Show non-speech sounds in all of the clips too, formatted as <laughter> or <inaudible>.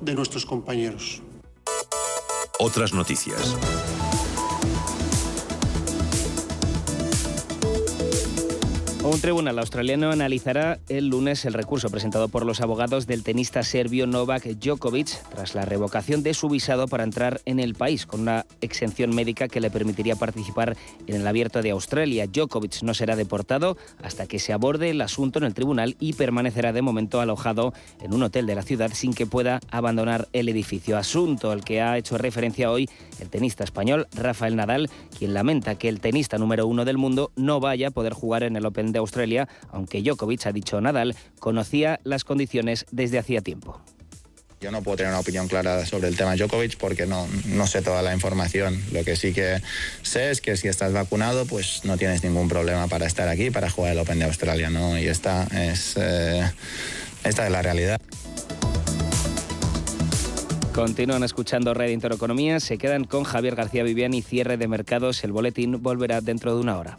de nuestros compañeros. Otras noticias. Un tribunal australiano analizará el lunes el recurso presentado por los abogados del tenista serbio Novak Djokovic tras la revocación de su visado para entrar en el país con una exención médica que le permitiría participar en el abierto de Australia. Djokovic no será deportado hasta que se aborde el asunto en el tribunal y permanecerá de momento alojado en un hotel de la ciudad sin que pueda abandonar el edificio. Asunto al que ha hecho referencia hoy el tenista español Rafael Nadal, quien lamenta que el tenista número uno del mundo no vaya a poder jugar en el Open de Australia, aunque Djokovic, ha dicho Nadal, conocía las condiciones desde hacía tiempo. Yo no puedo tener una opinión clara sobre el tema Djokovic porque no, no sé toda la información. Lo que sí que sé es que si estás vacunado, pues no tienes ningún problema para estar aquí, para jugar el Open de Australia, ¿no? Y esta es, eh, esta es la realidad. Continúan escuchando Red Intereconomía, se quedan con Javier García Viviani, cierre de mercados. El boletín volverá dentro de una hora.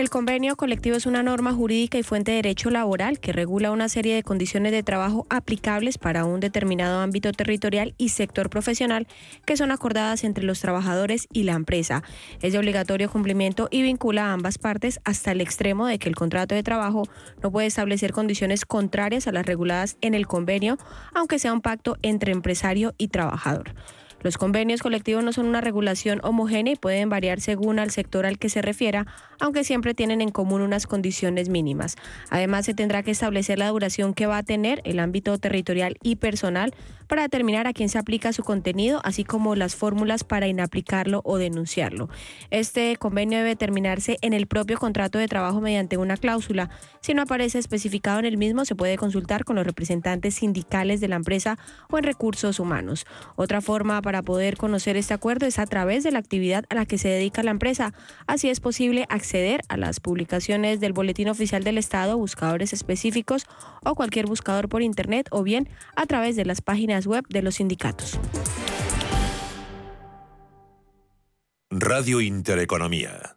El convenio colectivo es una norma jurídica y fuente de derecho laboral que regula una serie de condiciones de trabajo aplicables para un determinado ámbito territorial y sector profesional que son acordadas entre los trabajadores y la empresa. Es de obligatorio cumplimiento y vincula a ambas partes hasta el extremo de que el contrato de trabajo no puede establecer condiciones contrarias a las reguladas en el convenio, aunque sea un pacto entre empresario y trabajador. Los convenios colectivos no son una regulación homogénea y pueden variar según al sector al que se refiera, aunque siempre tienen en común unas condiciones mínimas. Además, se tendrá que establecer la duración que va a tener el ámbito territorial y personal para determinar a quién se aplica su contenido, así como las fórmulas para inaplicarlo o denunciarlo. Este convenio debe terminarse en el propio contrato de trabajo mediante una cláusula. Si no aparece especificado en el mismo, se puede consultar con los representantes sindicales de la empresa o en recursos humanos. Otra forma para poder conocer este acuerdo es a través de la actividad a la que se dedica la empresa. Así es posible acceder a las publicaciones del Boletín Oficial del Estado, buscadores específicos o cualquier buscador por Internet o bien a través de las páginas web de los sindicatos. Radio Intereconomía.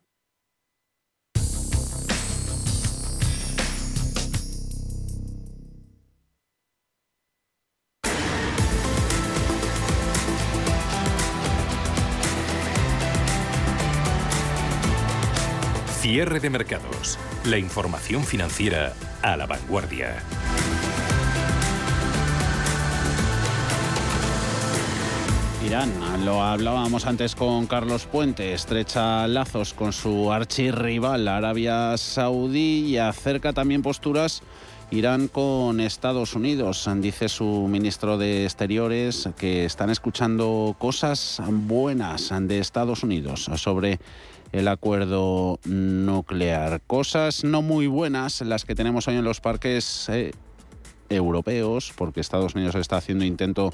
Cierre de mercados. La información financiera a la vanguardia. Lo hablábamos antes con Carlos Puente, estrecha lazos con su archirrival Arabia Saudí y acerca también posturas Irán con Estados Unidos. Dice su ministro de Exteriores que están escuchando cosas buenas de Estados Unidos sobre el acuerdo nuclear. Cosas no muy buenas las que tenemos hoy en los parques eh, europeos, porque Estados Unidos está haciendo intento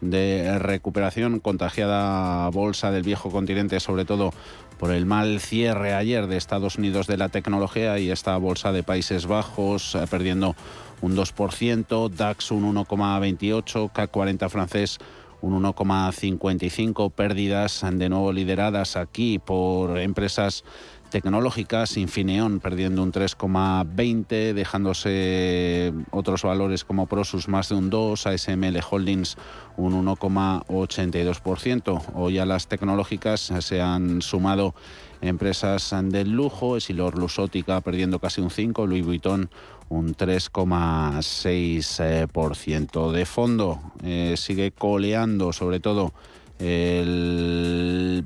de recuperación, contagiada bolsa del viejo continente, sobre todo por el mal cierre ayer de Estados Unidos de la tecnología y esta bolsa de Países Bajos eh, perdiendo un 2%, DAX un 1,28, CAC 40 francés un 1,55, pérdidas de nuevo lideradas aquí por empresas tecnológicas, Infineon perdiendo un 3,20, dejándose otros valores como Prosus más de un 2, ASML Holdings un 1,82%. Hoy a las tecnológicas se han sumado empresas del lujo, Esilor Lusótica perdiendo casi un 5, Louis Vuitton un 3,6% de fondo. Eh, sigue coleando sobre todo el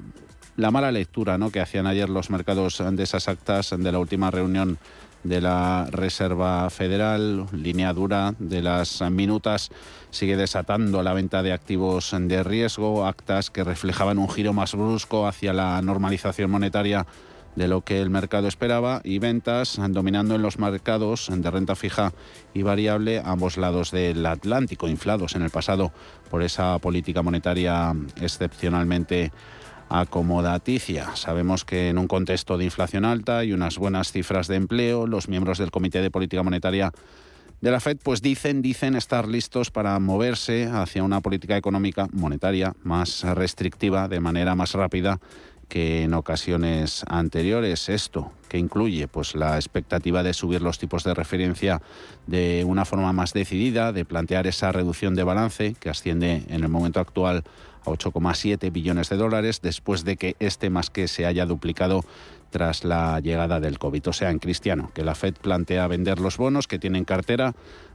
la mala lectura ¿no? que hacían ayer los mercados de esas actas de la última reunión de la Reserva Federal, línea dura de las minutas, sigue desatando la venta de activos de riesgo, actas que reflejaban un giro más brusco hacia la normalización monetaria de lo que el mercado esperaba y ventas dominando en los mercados de renta fija y variable a ambos lados del Atlántico, inflados en el pasado por esa política monetaria excepcionalmente acomodaticia. Sabemos que en un contexto de inflación alta y unas buenas cifras de empleo, los miembros del Comité de Política Monetaria de la Fed pues dicen, dicen estar listos para moverse hacia una política económica monetaria más restrictiva de manera más rápida que en ocasiones anteriores. Esto que incluye pues la expectativa de subir los tipos de referencia de una forma más decidida, de plantear esa reducción de balance que asciende en el momento actual a 8,7 billones de dólares después de que este más que se haya duplicado tras la llegada del COVID. O sea, en cristiano, que la Fed plantea vender los bonos que tienen cartera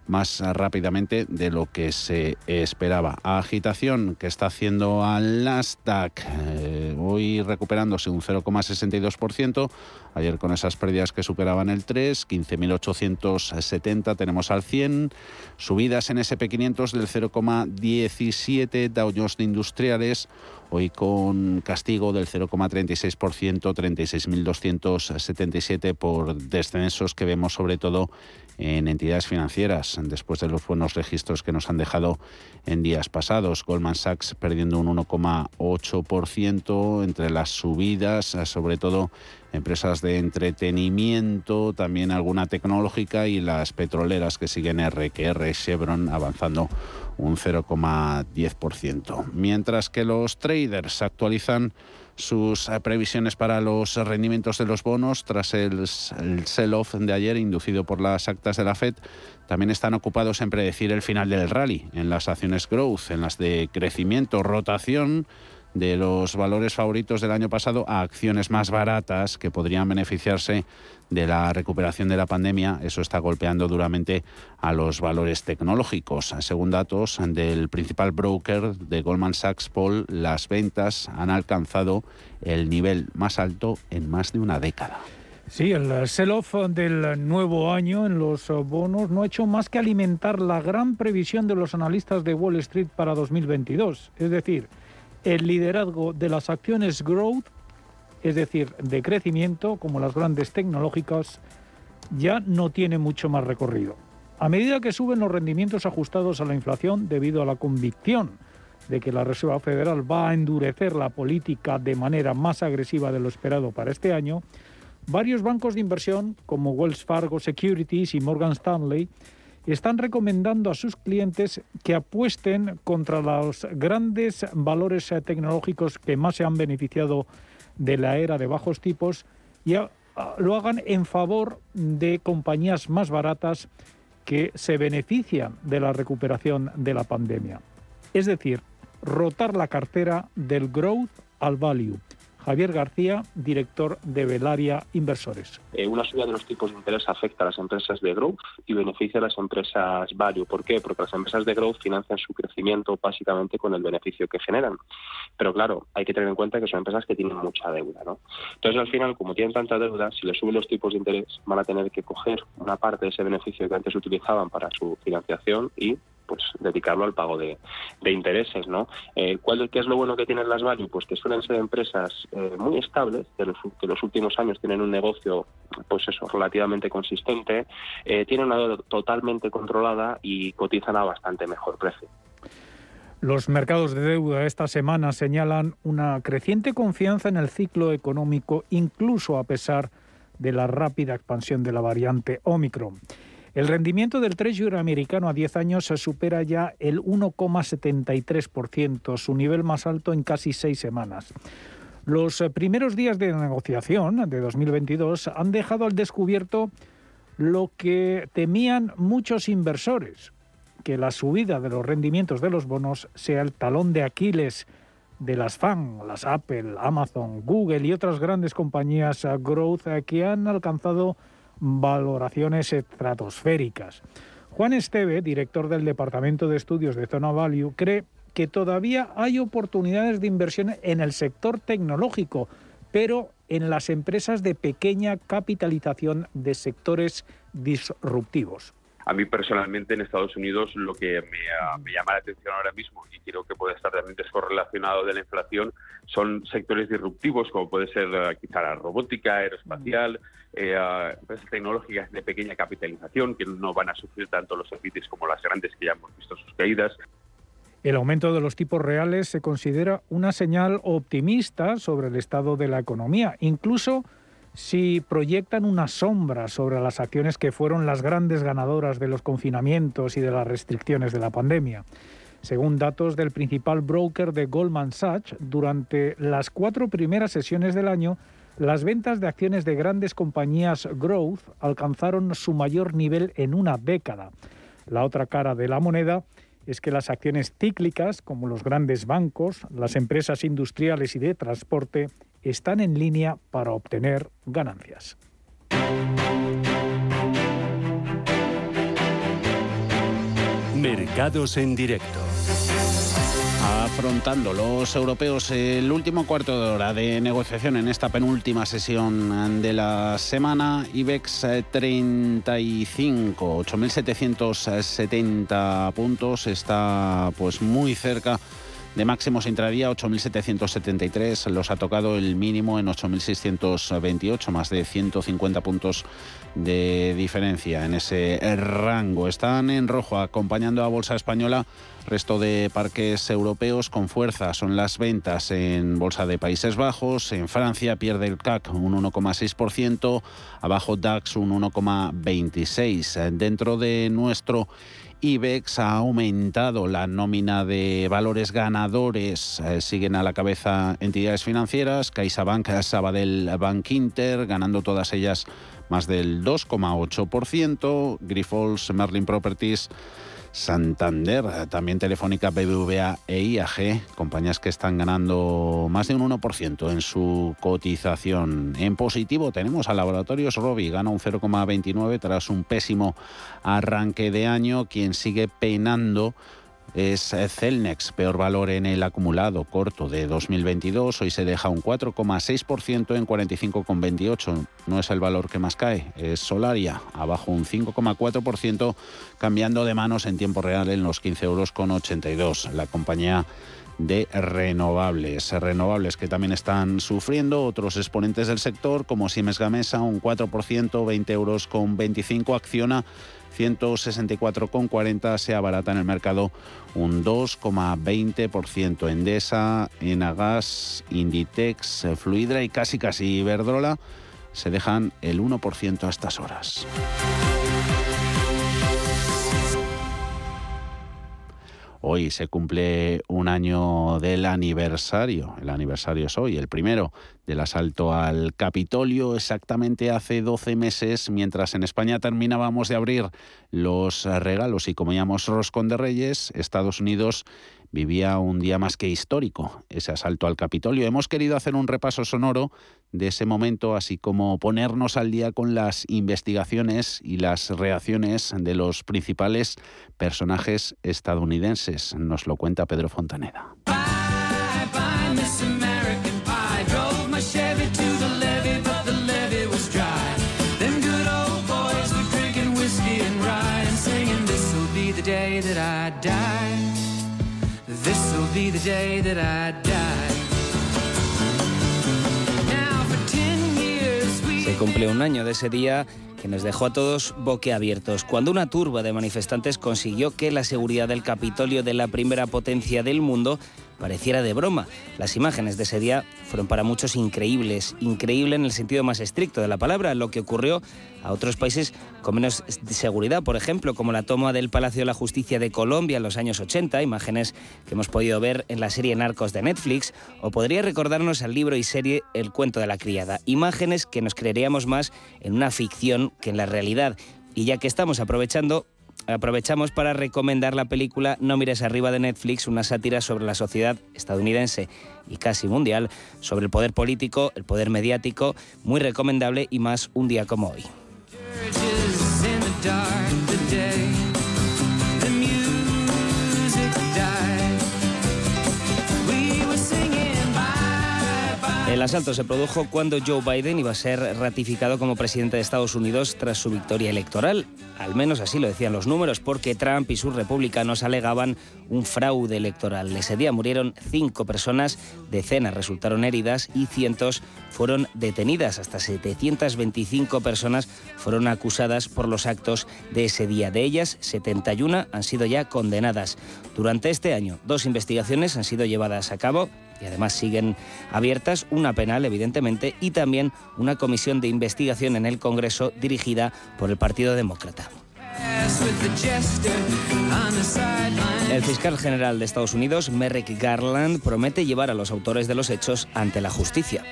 más rápidamente de lo que se esperaba. Agitación que está haciendo al Nasdaq, eh, hoy recuperándose un 0,62%, ayer con esas pérdidas que superaban el 3, 15.870 tenemos al 100, subidas en SP500 del 0,17, Dow Jones de Industriales, hoy con castigo del 0,36%, 36.277 por descensos que vemos sobre todo en entidades financieras después de los buenos registros que nos han dejado en días pasados. Goldman Sachs perdiendo un 1,8% entre las subidas, sobre todo empresas de entretenimiento, también alguna tecnológica y las petroleras que siguen RQR, Chevron avanzando un 0,10%. Mientras que los traders actualizan sus eh, previsiones para los rendimientos de los bonos tras el, sell-off de ayer inducido por las actas de la Fed. También están ocupados en predecir el final del rally, en las acciones growth, en las de crecimiento, rotación de los valores favoritos del año pasado a acciones más baratas que podrían beneficiarse de la recuperación de la pandemia. Eso está golpeando duramente a los valores tecnológicos. Según datos del principal broker de Goldman Sachs, Paul, las ventas han alcanzado el nivel más alto en más de una década. Sí, el sell-off del nuevo año en los bonos no ha hecho más que alimentar la gran previsión de los analistas de Wall Street para 2022. Es decir, el liderazgo de las acciones growth, es decir, de crecimiento, como las grandes tecnológicas, ya no tiene mucho más recorrido. A medida que suben los rendimientos ajustados a la inflación debido a la convicción de que la Reserva Federal va a endurecer la política de manera más agresiva de lo esperado para este año, varios bancos de inversión como Wells Fargo Securities y Morgan Stanley están recomendando a sus clientes que apuesten contra los grandes valores tecnológicos que más se han beneficiado de la era de bajos tipos y lo hagan en favor de compañías más baratas que se benefician de la recuperación de la pandemia. Es decir, rotar la cartera del growth al value Javier García, director de Velaria Inversores. Eh, una subida de los tipos de interés afecta a las empresas de growth y beneficia a las empresas value. ¿Por qué? Porque las empresas de growth financian su crecimiento básicamente con el beneficio que generan. Pero claro, hay que tener en cuenta que son empresas que tienen mucha deuda. ¿no? Entonces, al final, como tienen tanta deuda, si les suben los tipos de interés, van a tener que coger una parte de ese beneficio que antes utilizaban para su financiación y pues dedicarlo al pago de, intereses, ¿no? Eh, ¿cuál, ¿Qué es lo bueno que tienen las value? Pues que suelen ser empresas eh, muy estables, que los, los últimos años tienen un negocio, pues eso, relativamente consistente, eh, tienen una deuda totalmente controlada y cotizan a bastante mejor precio. Los mercados de deuda esta semana señalan una creciente confianza en el ciclo económico, incluso a pesar de la rápida expansión de la variante Omicron. El rendimiento del Treasury americano a 10 años se supera ya el 1,73%, su nivel más alto en casi seis semanas. Los eh, primeros días de negociación de 2022 han dejado al descubierto lo que temían muchos inversores, que la subida de los rendimientos de los bonos sea el talón de Aquiles de las FAN, las Apple, Amazon, Google y otras grandes compañías eh, growth eh, que han alcanzado valoraciones estratosféricas. Juan Esteve, director del Departamento de Estudios de Zona Value, cree que todavía hay oportunidades de inversión en el sector tecnológico, pero en las empresas de pequeña capitalización de sectores disruptivos. A mí personalmente en Estados Unidos lo que me, llama la atención ahora mismo y creo que puede estar también descorrelacionado de la inflación son sectores disruptivos como puede ser eh, quizá la robótica, aeroespacial, eh, empresas tecnológicas de pequeña capitalización que no van a sufrir tanto los servicios como las grandes que ya hemos visto sus caídas. El aumento de los tipos reales se considera una señal optimista sobre el estado de la economía, incluso si proyectan una sombra sobre las acciones que fueron las grandes ganadoras de los confinamientos y de las restricciones de la pandemia. Según datos del principal broker de Goldman Sachs, durante las cuatro primeras sesiones del año, las ventas de acciones de grandes compañías growth alcanzaron su mayor nivel en una década. La otra cara de la moneda es que las acciones cíclicas, como los grandes bancos, las empresas industriales y de transporte, están en línea para obtener ganancias. Mercados en directo. Afrontando los europeos el último cuarto de hora de negociación en esta penúltima sesión de la semana, IBEX 35, 8.770 puntos, está pues muy cerca de máximos intradía 8.773, los ha tocado el mínimo en 8.628, más de 150 puntos de diferencia en ese rango. Están en rojo acompañando a Bolsa Española, resto de parques europeos con fuerza. Son las ventas en Bolsa de Países Bajos, en Francia pierde el CAC un 1,6%, abajo DAX un 1,26%. Dentro de nuestro IBEX ha aumentado la nómina de valores ganadores. Eh, siguen a la cabeza entidades financieras, CaixaBank, Sabadell, Bank Inter, ganando todas ellas más del 2,8%. Grifols, Merlin Properties Santander, también Telefónica, BBVA e IAG, compañías que están ganando más de un 1% en su cotización. En positivo tenemos a Laboratorios Robi, gana un 0,29 tras un pésimo arranque de año, quien sigue penando es Celnex, peor valor en el acumulado corto de 2022. Hoy se deja un 4,6% en 45,28. No es el valor que más cae, es Solaria, abajo un 5,4%, cambiando de manos en tiempo real en los 15 euros con 82. La compañía de renovables. Renovables que también están sufriendo otros exponentes del sector como Siemens Gamesa, un 4%, 20 euros con 25, acciona 164,40 se abarata en el mercado un 2,20%. Endesa, Enagas, Inditex, Fluidra y casi casi Iberdrola se dejan el 1% a estas horas. Hoy se cumple un año del aniversario, el aniversario es hoy, el primero del asalto al Capitolio, exactamente hace 12 meses, mientras en España terminábamos de abrir los regalos y comíamos roscón de reyes, Estados Unidos vivía un día más que histórico, ese asalto al Capitolio. Hemos querido hacer un repaso sonoro de ese momento, así como ponernos al día con las investigaciones y las reacciones de los principales personajes estadounidenses. Nos lo cuenta Pedro Fontaneda. Se cumple un año de ese día que nos dejó a todos boquiabiertos, cuando una turba de manifestantes consiguió que la seguridad del Capitolio de la primera potencia del mundo pareciera de broma. Las imágenes de ese día fueron para muchos increíbles, increíble en el sentido más estricto de la palabra, lo que ocurrió a otros países con menos seguridad, por ejemplo, como la toma del Palacio de la Justicia de Colombia en los años 80, imágenes que hemos podido ver en la serie Narcos de Netflix, o podría recordarnos al libro y serie El cuento de la criada, imágenes que nos creeríamos más en una ficción que en la realidad. Y ya que estamos aprovechando, aprovechamos para recomendar la película No mires arriba de Netflix, una sátira sobre la sociedad estadounidense y casi mundial, sobre el poder político, el poder mediático, muy recomendable y más un día como hoy. El asalto se produjo cuando Joe Biden iba a ser ratificado como presidente de Estados Unidos tras su victoria electoral. Al menos así lo decían los números, porque Trump y sus republicanos alegaban un fraude electoral. Ese día murieron cinco personas, decenas resultaron heridas y cientos fueron detenidas. Hasta 725 personas fueron acusadas por los actos de ese día. De ellas, 71 han sido ya condenadas. Durante este año, dos investigaciones han sido llevadas a cabo y además siguen abiertas una penal, evidentemente, y también una comisión de investigación en el Congreso dirigida por el Partido Demócrata. El fiscal general de Estados Unidos, Merrick Garland, promete llevar a los autores de los hechos ante la justicia.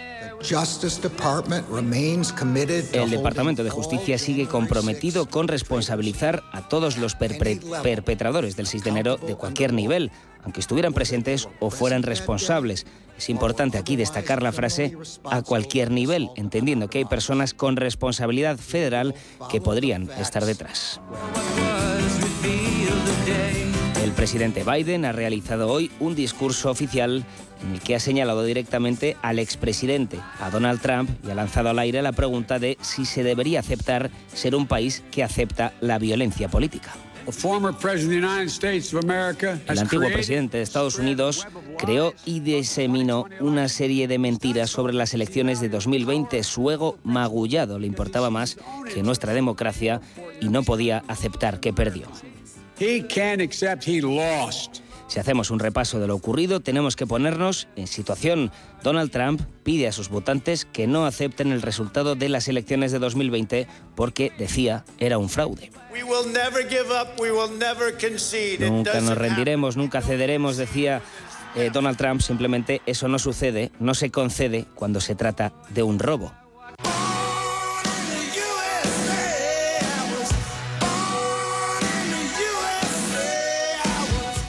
El Departamento de Justicia sigue comprometido con responsabilizar a todos los perpetradores del 6 de enero de cualquier nivel, aunque estuvieran presentes o fueran responsables. Es importante aquí destacar la frase a cualquier nivel, entendiendo que hay personas con responsabilidad federal que podrían estar detrás. El presidente Biden ha realizado hoy un discurso oficial en el que ha señalado directamente al expresidente, a Donald Trump, y ha lanzado al aire la pregunta de si se debería aceptar ser un país que acepta la violencia política. El antiguo presidente de Estados Unidos creó y diseminó una serie de mentiras sobre las elecciones de 2020. Su ego magullado le importaba más que nuestra democracia y no podía aceptar que perdió. Si hacemos un repaso de lo ocurrido, tenemos que ponernos en situación. Donald Trump pide a sus votantes que no acepten el resultado de las elecciones de 2020 porque, decía, era un fraude. Nunca nos rendiremos, nunca cederemos, decía eh, Donald Trump. Simplemente eso no sucede, no se concede cuando se trata de un robo.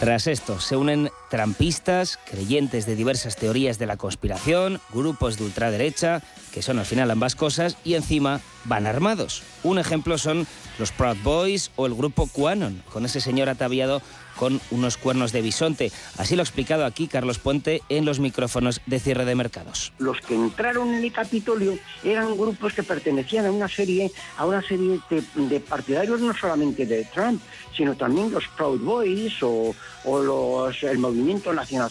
Tras esto, se unen trampistas, creyentes de diversas teorías de la conspiración, grupos de ultraderecha, que son al final ambas cosas, y encima van armados. Un ejemplo son los Proud Boys o el grupo QAnon, con ese señor ataviado con unos cuernos de bisonte. Así lo ha explicado aquí Carlos Puente en los micrófonos de cierre de mercados. Los que entraron en el Capitolio eran grupos que pertenecían a una serie, a una serie de, partidarios no solamente de Trump, sino también los Proud Boys o, los, el movimiento nacional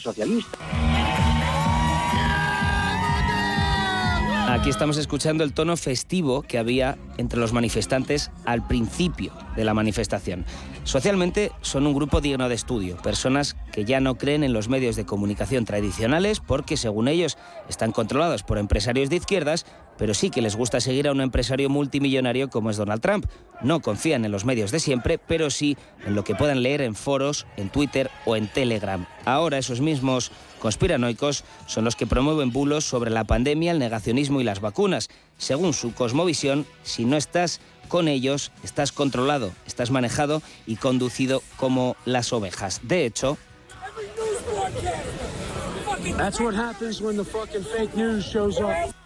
Aquí estamos escuchando el tono festivo que había entre los manifestantes al principio de la manifestación. Socialmente son un grupo digno de estudio, personas que ya no creen en los medios de comunicación tradicionales porque según ellos están controlados por empresarios de izquierdas, pero sí que les gusta seguir a un empresario multimillonario como es Donald Trump. No confían en los medios de siempre, pero sí en lo que puedan leer en foros, en Twitter o en Telegram. Ahora esos mismos conspiranoicos son los que promueven bulos sobre la pandemia, el negacionismo y las vacunas. Según su cosmovisión, si no estás con ellos, estás controlado, estás manejado y conducido como las ovejas. De hecho,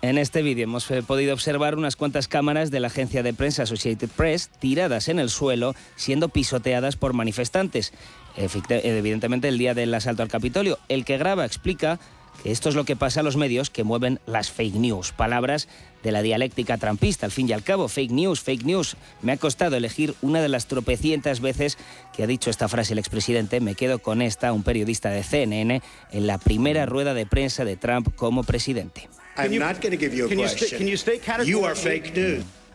en este vídeo hemos podido observar unas cuantas cámaras de la agencia de prensa Associated Press tiradas en el suelo, siendo pisoteadas por manifestantes. Evidentemente el día del asalto al Capitolio. El que graba explica esto es lo que pasa a los medios que mueven las fake news, palabras de la dialéctica trampista. Al fin y al cabo, fake news, fake news. Me ha costado elegir una de las tropecientas veces que ha dicho esta frase el expresidente. Me quedo con esta, un periodista de CNN, en la primera rueda de prensa de Trump como presidente.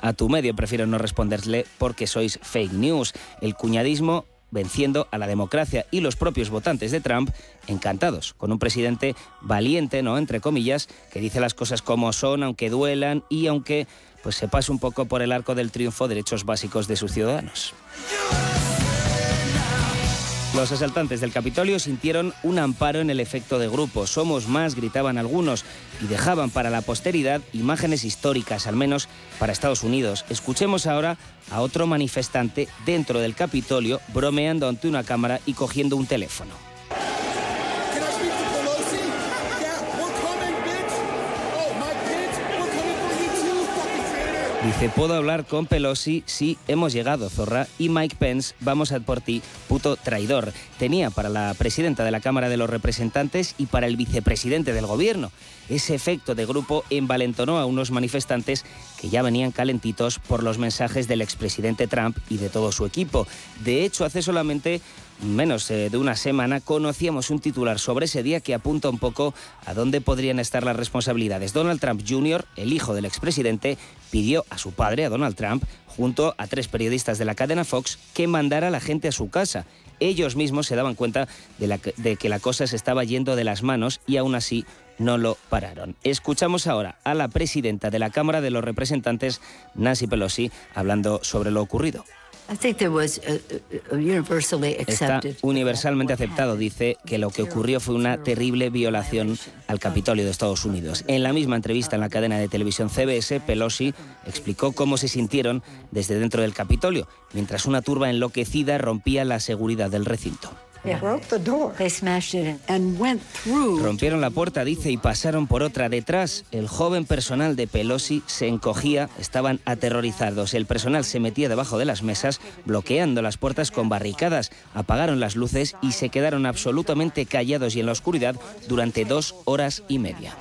A tu medio prefiero no responderle porque sois fake news. El cuñadismo venciendo a la democracia y los propios votantes de Trump encantados, con un presidente valiente, ¿no? Entre comillas, que dice las cosas como son, aunque duelan y aunque pues se pase un poco por el arco del triunfo derechos básicos de sus ciudadanos. Los asaltantes del Capitolio sintieron un amparo en el efecto de grupo. Somos más, gritaban algunos, y dejaban para la posteridad imágenes históricas, al menos para Estados Unidos. Escuchemos ahora a otro manifestante dentro del Capitolio bromeando ante una cámara y cogiendo un teléfono. Dice, puedo hablar con Pelosi, sí, hemos llegado, zorra, y Mike Pence, vamos a por ti, puto traidor. Tenía para la presidenta de la Cámara de los Representantes y para el vicepresidente del gobierno. Ese efecto de grupo envalentonó a unos manifestantes que ya venían calentitos por los mensajes del expresidente Trump y de todo su equipo. De hecho, hace solamente menos eh, de una semana conocíamos un titular sobre ese día que apunta un poco a dónde podrían estar las responsabilidades. Donald Trump Jr., el hijo del expresidente, pidió a su padre, a Donald Trump, junto a tres periodistas de la cadena Fox, que mandara a la gente a su casa. Ellos mismos se daban cuenta de, de que la cosa se estaba yendo de las manos y aún así no lo pararon. Escuchamos ahora a la presidenta de la Cámara de los Representantes, Nancy Pelosi, hablando sobre lo ocurrido. Está universalmente aceptado, dice, que lo que ocurrió fue una terrible violación al Capitolio de Estados Unidos. En la misma entrevista en la cadena de televisión CBS, Pelosi explicó cómo se sintieron desde dentro del Capitolio, mientras una turba enloquecida rompía la seguridad del recinto. Rompieron la puerta, dice, y pasaron por otra. Detrás, el joven personal de Pelosi se encogía, estaban aterrorizados. El personal se metía debajo de las mesas, bloqueando las puertas con barricadas. Apagaron las luces y se quedaron absolutamente callados y en la oscuridad durante dos horas y media.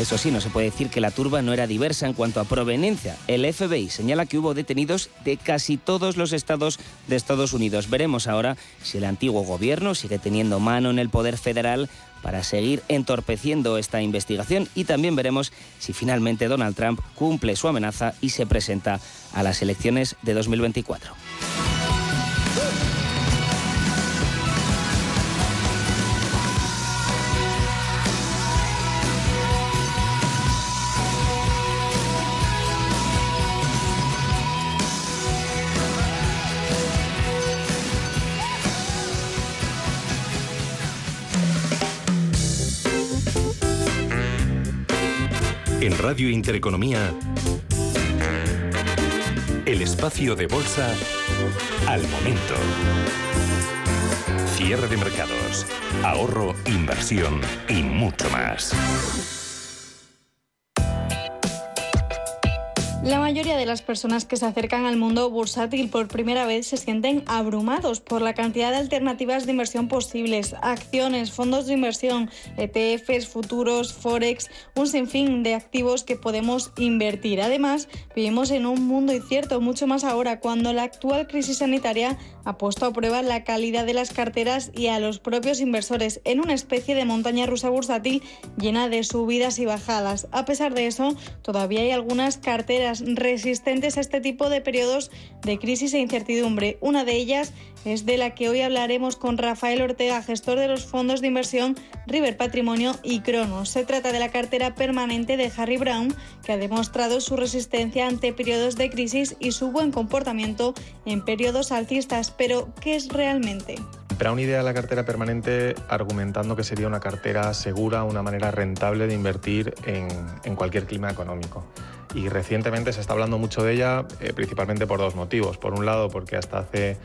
Eso sí, no se puede decir que la turba no era diversa en cuanto a proveniencia. El FBI señala que hubo detenidos de casi todos los estados de Estados Unidos. Veremos ahora si el antiguo gobierno sigue teniendo mano en el poder federal para seguir entorpeciendo esta investigación y también veremos si finalmente Donald Trump cumple su amenaza y se presenta a las elecciones de 2024. Radio Intereconomía, el espacio de bolsa al momento. Cierre de mercados, ahorro, inversión y mucho más. La mayoría de las personas que se acercan al mundo bursátil por primera vez se sienten abrumados por la cantidad de alternativas de inversión posibles, acciones, fondos de inversión, ETFs, futuros, forex, un sinfín de activos que podemos invertir. Además, vivimos en un mundo incierto, mucho más ahora, cuando la actual crisis sanitaria ha puesto a prueba la calidad de las carteras y a los propios inversores en una especie de montaña rusa bursátil llena de subidas y bajadas. A pesar de eso, todavía hay algunas carteras resistentes a este tipo de periodos de crisis e incertidumbre. Una de ellas es de la que hoy hablaremos con Rafael Ortega, gestor de los fondos de inversión River Patrimonio y Cronos. Se trata de la cartera permanente de Harry Brown, que ha demostrado su resistencia ante periodos de crisis y su buen comportamiento en periodos alcistas. Pero, ¿qué es realmente? Brown idea la cartera permanente argumentando que sería una cartera segura, una manera rentable de invertir en, en cualquier clima económico y recientemente se está hablando mucho de ella eh, principalmente por dos motivos. Por un lado, porque hasta hace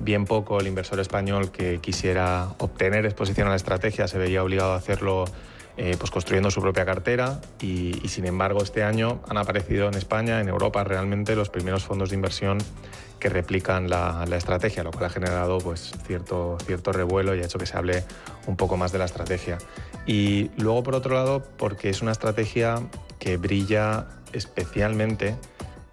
bien poco el inversor español que quisiera obtener exposición a la estrategia se veía obligado a hacerlo eh, pues construyendo su propia cartera y, sin embargo este año han aparecido en España, en Europa realmente los primeros fondos de inversión que replican la, la, estrategia, lo cual ha generado pues, cierto, cierto revuelo y ha hecho que se hable un poco más de la estrategia. Y luego, por otro lado, porque es una estrategia que brilla especialmente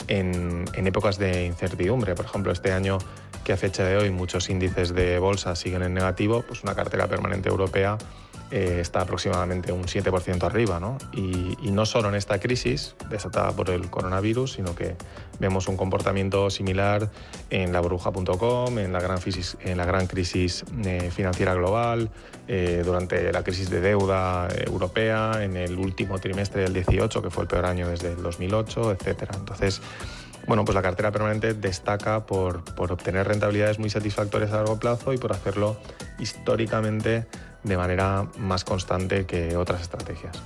en, épocas de incertidumbre. Por ejemplo, este año que a fecha de hoy muchos índices de bolsa siguen en negativo, pues una cartera permanente europea eh, está aproximadamente un 7% arriba. ¿no? Y, no solo en esta crisis desatada por el coronavirus, sino que vemos un comportamiento similar en la burbuja.com, en, la gran crisis, en la gran crisis eh, financiera global, eh, durante la crisis de deuda eh, europea, en el último trimestre del 18, que fue el peor año desde el 2008, etc. Entonces, bueno, pues la cartera permanente destaca por obtener rentabilidades muy satisfactorias a largo plazo y por hacerlo históricamente de manera más constante que otras estrategias.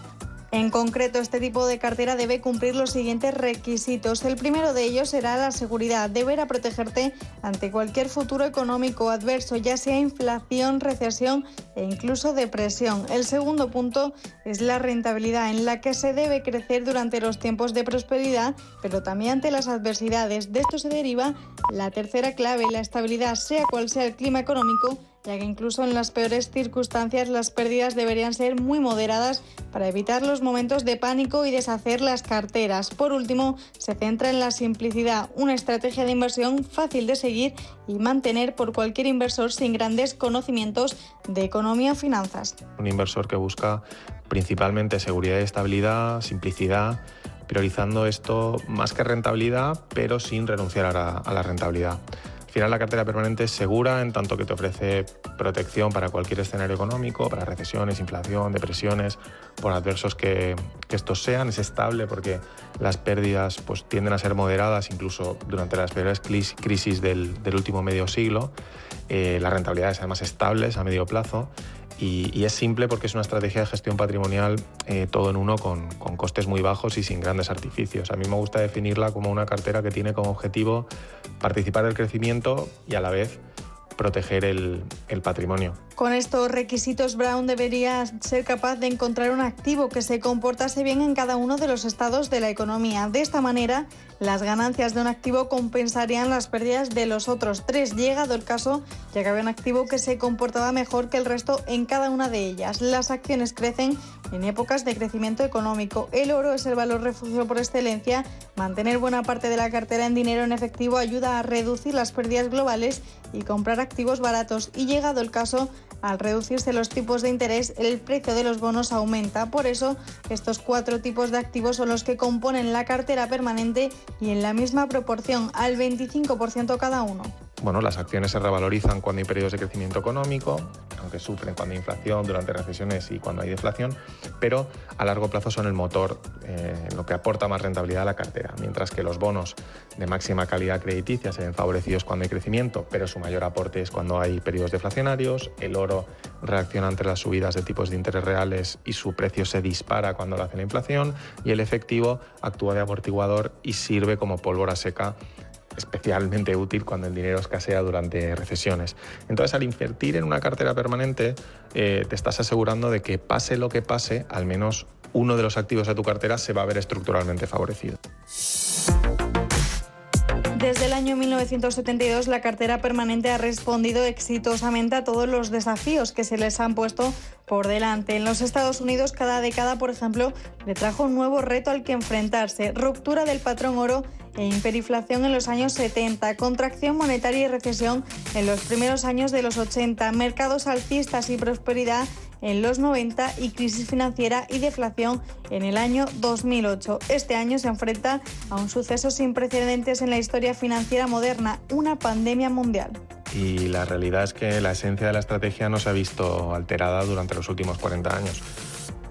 En concreto, este tipo de cartera debe cumplir los siguientes requisitos. El primero de ellos será la seguridad. Deberá protegerte ante cualquier futuro económico adverso, ya sea inflación, recesión e incluso depresión. El segundo punto es la rentabilidad, en la que se debe crecer durante los tiempos de prosperidad, pero también ante las adversidades. De esto se deriva la tercera clave, la estabilidad, sea cual sea el clima económico ya que incluso en las peores circunstancias las pérdidas deberían ser muy moderadas para evitar los momentos de pánico y deshacer las carteras. Por último, se centra en la simplicidad, una estrategia de inversión fácil de seguir y mantener por cualquier inversor sin grandes conocimientos de economía o finanzas. Un inversor que busca principalmente seguridad y estabilidad, simplicidad priorizando esto más que rentabilidad, pero sin renunciar a la, a la rentabilidad. Al final la cartera permanente es segura en tanto que te ofrece protección para cualquier escenario económico, para recesiones, inflación, depresiones, por adversos que, estos sean. Es estable porque las pérdidas pues, tienden a ser moderadas incluso durante las peores crisis del, del último medio siglo. Eh, las rentabilidades además estables a medio plazo y, es simple porque es una estrategia de gestión patrimonial eh, todo en uno con, costes muy bajos y sin grandes artificios. A mí me gusta definirla como una cartera que tiene como objetivo participar del crecimiento y a la vez proteger el, el, patrimonio. Con estos requisitos, Brown debería ser capaz de encontrar un activo que se comportase bien en cada uno de los estados de la economía. De esta manera, las ganancias de un activo compensarían las pérdidas de los otros tres. Llegado el caso, ya que había un activo que se comportaba mejor que el resto en cada una de ellas. Las acciones crecen en épocas de crecimiento económico. El oro es el valor refugio por excelencia. Mantener buena parte de la cartera en dinero en efectivo ayuda a reducir las pérdidas globales y comprar activos baratos. Y llegado el caso, al reducirse los tipos de interés, el precio de los bonos aumenta. Por eso, estos cuatro tipos de activos son los que componen la cartera permanente y en la misma proporción, al 25% cada uno. Bueno, las acciones se revalorizan cuando hay periodos de crecimiento económico, aunque sufren cuando hay inflación, durante recesiones y cuando hay deflación, pero a largo plazo son el motor, eh, lo que aporta más rentabilidad a la cartera, mientras que los bonos de máxima calidad crediticia se ven favorecidos cuando hay crecimiento, pero su mayor aporte es cuando hay periodos deflacionarios, el oro reacciona ante las subidas de tipos de interés reales y su precio se dispara cuando lo hace la inflación, y el efectivo actúa de amortiguador y sirve como pólvora seca especialmente útil cuando el dinero escasea durante recesiones. Entonces, al invertir en una cartera permanente, eh, te estás asegurando de que pase lo que pase, al menos uno de los activos de tu cartera se va a ver estructuralmente favorecido. Desde el año 1972, la cartera permanente ha respondido exitosamente a todos los desafíos que se les han puesto por delante. En los Estados Unidos, cada década, por ejemplo, le trajo un nuevo reto al que enfrentarse. Ruptura del patrón oro e hiperinflación en los años 70, contracción monetaria y recesión en los primeros años de los 80, mercados alcistas y prosperidad en los 90 y crisis financiera y deflación en el año 2008. Este año se enfrenta a un suceso sin precedentes en la historia financiera moderna, una pandemia mundial. Y la realidad es que la esencia de la estrategia no se ha visto alterada durante los últimos 40 años.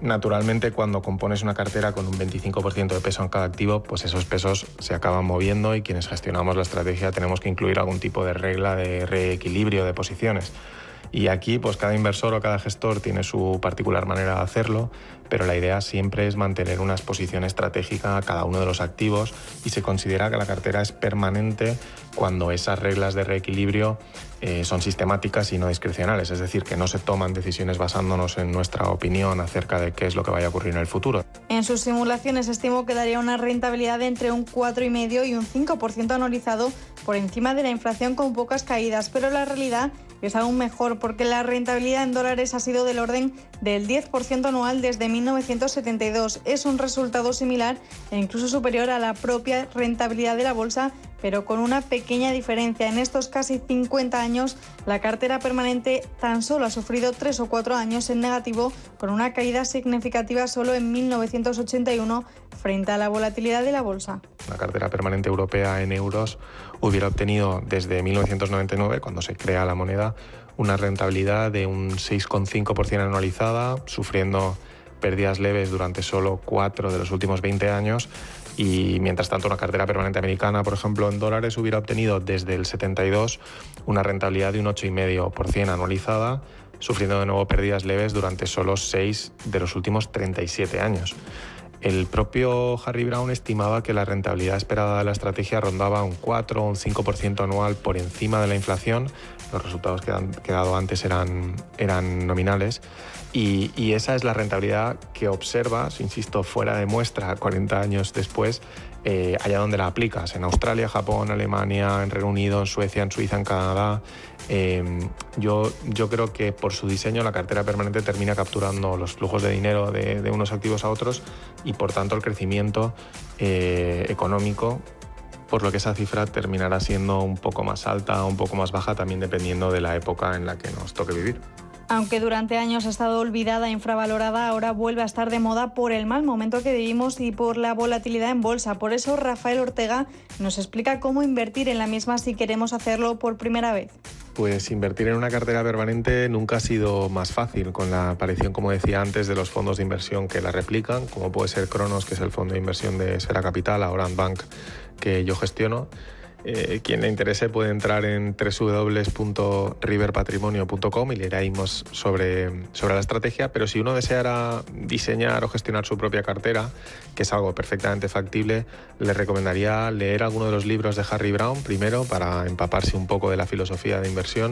Naturalmente, cuando compones una cartera con un 25% de peso en cada activo, pues esos pesos se acaban moviendo y quienes gestionamos la estrategia tenemos que incluir algún tipo de regla de reequilibrio de posiciones. Y aquí, pues cada inversor o cada gestor tiene su particular manera de hacerlo, pero la idea siempre es mantener una exposición estratégica a cada uno de los activos y se considera que la cartera es permanente cuando esas reglas de reequilibrio eh, son sistemáticas y no discrecionales, es decir, que no se toman decisiones basándonos en nuestra opinión acerca de qué es lo que vaya a ocurrir en el futuro. En sus simulaciones estimo que daría una rentabilidad de entre un 4,5 y un 5% anualizado por encima de la inflación con pocas caídas, pero la realidad es aún mejor porque la rentabilidad en dólares ha sido del orden del 10% anual desde 1972. Es un resultado similar e incluso superior a la propia rentabilidad de la bolsa pero con una pequeña diferencia. En estos casi 50 años, la cartera permanente tan solo ha sufrido tres o cuatro años en negativo, con una caída significativa solo en 1981 frente a la volatilidad de la bolsa. La cartera permanente europea en euros hubiera obtenido desde 1999, cuando se crea la moneda, una rentabilidad de un 6,5% anualizada, sufriendo pérdidas leves durante solo cuatro de los últimos 20 años y mientras tanto una cartera permanente americana, por ejemplo, en dólares hubiera obtenido desde el 72 una rentabilidad de un 8,5% anualizada, sufriendo de nuevo pérdidas leves durante solo 6 de los últimos 37 años. El propio Harry Brown estimaba que la rentabilidad esperada de la estrategia rondaba un 4 o un 5% anual por encima de la inflación. Los resultados que han quedado antes eran, eran nominales. Y, y, esa es la rentabilidad que observas, insisto, fuera de muestra 40 años después, eh, allá donde la aplicas, en Australia, Japón, Alemania, en Reino Unido, en Suecia, en Suiza, en Canadá. Eh, yo, yo creo que por su diseño la cartera permanente termina capturando los flujos de dinero de, unos activos a otros y por tanto el crecimiento eh, económico por lo que esa cifra terminará siendo un poco más alta un poco más baja también dependiendo de la época en la que nos toque vivir. Aunque durante años ha estado olvidada e infravalorada, ahora vuelve a estar de moda por el mal momento que vivimos y por la volatilidad en bolsa. Por eso Rafael Ortega nos explica cómo invertir en la misma si queremos hacerlo por primera vez. Pues invertir en una cartera permanente nunca ha sido más fácil, con la aparición, como decía antes, de los fondos de inversión que la replican, como puede ser Cronos, que es el fondo de inversión de Sera Capital, ahora Bank, que yo gestiono. Eh, quien le interese puede entrar en www.riverpatrimonio.com y leeremos sobre, sobre la estrategia, pero si uno deseara diseñar o gestionar su propia cartera, que es algo perfectamente factible, le recomendaría leer alguno de los libros de Harry Brown primero para empaparse un poco de la filosofía de inversión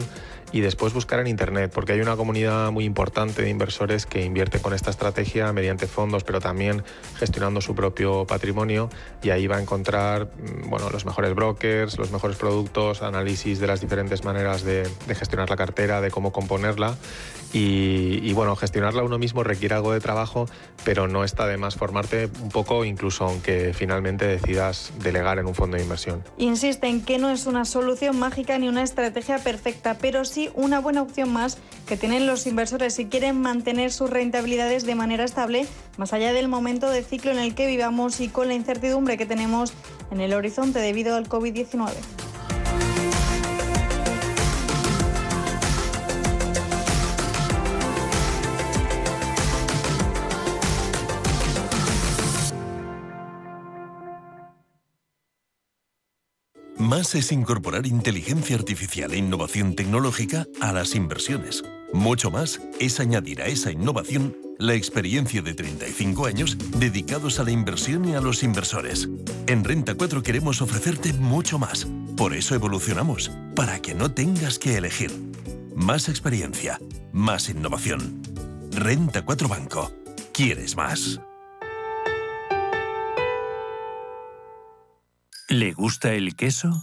y después buscar en Internet, porque hay una comunidad muy importante de inversores que invierte con esta estrategia mediante fondos, pero también gestionando su propio patrimonio y ahí va a encontrar mm, bueno, los mejores brokers, los mejores productos, análisis de las diferentes maneras de, de gestionar la cartera, de cómo componerla. Y, y, bueno, gestionarla uno mismo requiere algo de trabajo, pero no está de más formarte un poco, incluso aunque finalmente decidas delegar en un fondo de inversión. Insiste en que no es una solución mágica ni una estrategia perfecta, pero sí una buena opción más que tienen los inversores si quieren mantener sus rentabilidades de manera estable, más allá del momento de ciclo en el que vivamos y con la incertidumbre que tenemos en el horizonte debido al COVID-19. Más es incorporar inteligencia artificial e innovación tecnológica a las inversiones. Mucho más es añadir a esa innovación la experiencia de 35 años dedicados a la inversión y a los inversores. En Renta 4 queremos ofrecerte mucho más. Por eso evolucionamos, para que no tengas que elegir. Más experiencia, más innovación. Renta 4 Banco. ¿Quieres más? ¿Le gusta el queso?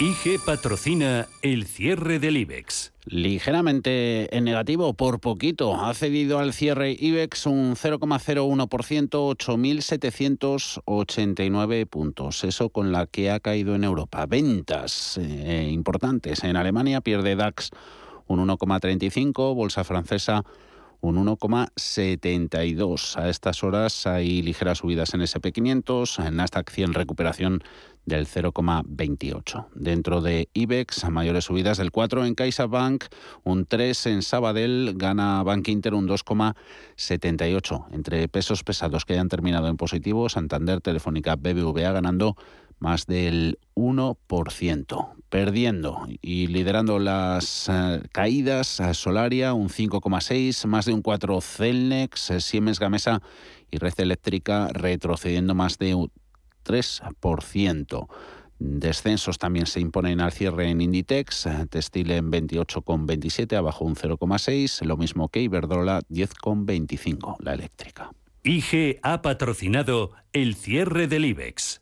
IG patrocina el cierre del IBEX. Ligeramente en negativo, por poquito. Ha cedido al cierre IBEX un 0,01%, 8.789 puntos. Eso con la que ha caído en Europa. Ventas eh, importantes. En Alemania pierde DAX un 1,35, Bolsa Francesa un 1,72. A estas horas hay ligeras subidas en SP500, en Nasdaq 100 recuperación del 0,28. Dentro de IBEX, mayores subidas del 4 en CaixaBank, un 3 en Sabadell, gana Bank Inter un 2,78. Entre pesos pesados que hayan terminado en positivo, Santander, Telefónica, BBVA ganando más del 1%, perdiendo y liderando las eh, caídas a Solaria un 5,6, más de un 4 Celnex, eh, Siemens Gamesa y Red Eléctrica retrocediendo más de un 3%. Descensos también se imponen al cierre en Inditex, eh, Textil en 28,27, abajo un 0,6, lo mismo que Iberdrola 10,25, la eléctrica. IG ha patrocinado el cierre del IBEX.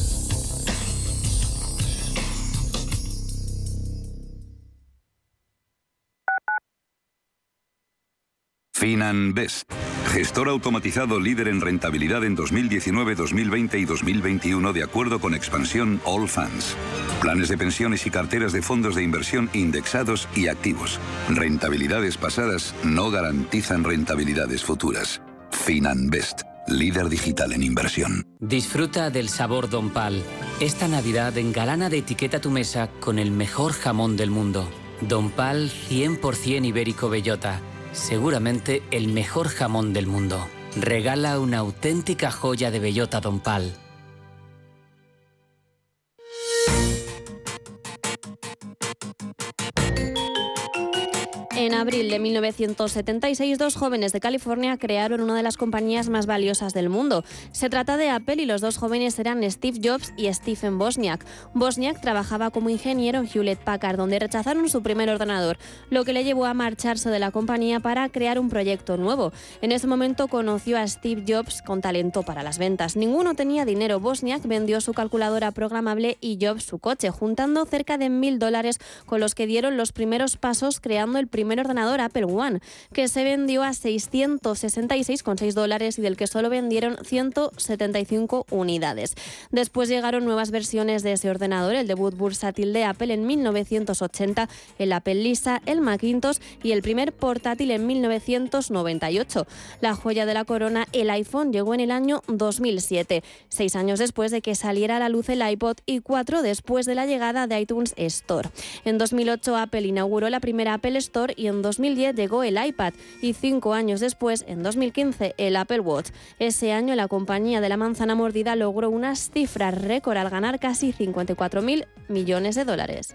FinanBest, gestor automatizado líder en rentabilidad en 2019, 2020 y 2021 de acuerdo con expansión All Funds. Planes de pensiones y carteras de fondos de inversión indexados y activos. Rentabilidades pasadas no garantizan rentabilidades futuras. FinanBest, líder digital en inversión. Disfruta del sabor Don Pal. Esta Navidad engalana de etiqueta tu mesa con el mejor jamón del mundo. Don Pal 100% ibérico bellota seguramente el mejor jamón del mundo. Regala una auténtica joya de bellota Don Pal. Abril de 1976, dos jóvenes de California crearon una de las compañías más valiosas del mundo. Se trata de Apple y los dos jóvenes eran Steve Jobs y Stephen Bosniak. Bosniak trabajaba como ingeniero en Hewlett Packard, donde rechazaron su primer ordenador, lo que le llevó a marcharse de la compañía para crear un proyecto nuevo. En ese momento conoció a Steve Jobs con talento para las ventas. Ninguno tenía dinero. Bosniak vendió su calculadora programable y Jobs su coche, juntando cerca de mil dólares con los que dieron los primeros pasos creando el primer ordenador Apple One, que se vendió a 666,6 dólares y del que solo vendieron 175 unidades. Después llegaron nuevas versiones de ese ordenador, el debut bursátil de Apple en 1980, el Apple Lisa, el Macintosh y el primer portátil en 1998. La joya de la corona, el iPhone, llegó en el año 2007, seis años después de que saliera a la luz el iPod y cuatro después de la llegada de iTunes Store. En 2008 Apple inauguró la primera Apple Store y en 2010 llegó el iPad y cinco años después, en 2015, el Apple Watch. Ese año la compañía de la manzana mordida logró unas cifras récord al ganar casi 54.000 millones de dólares.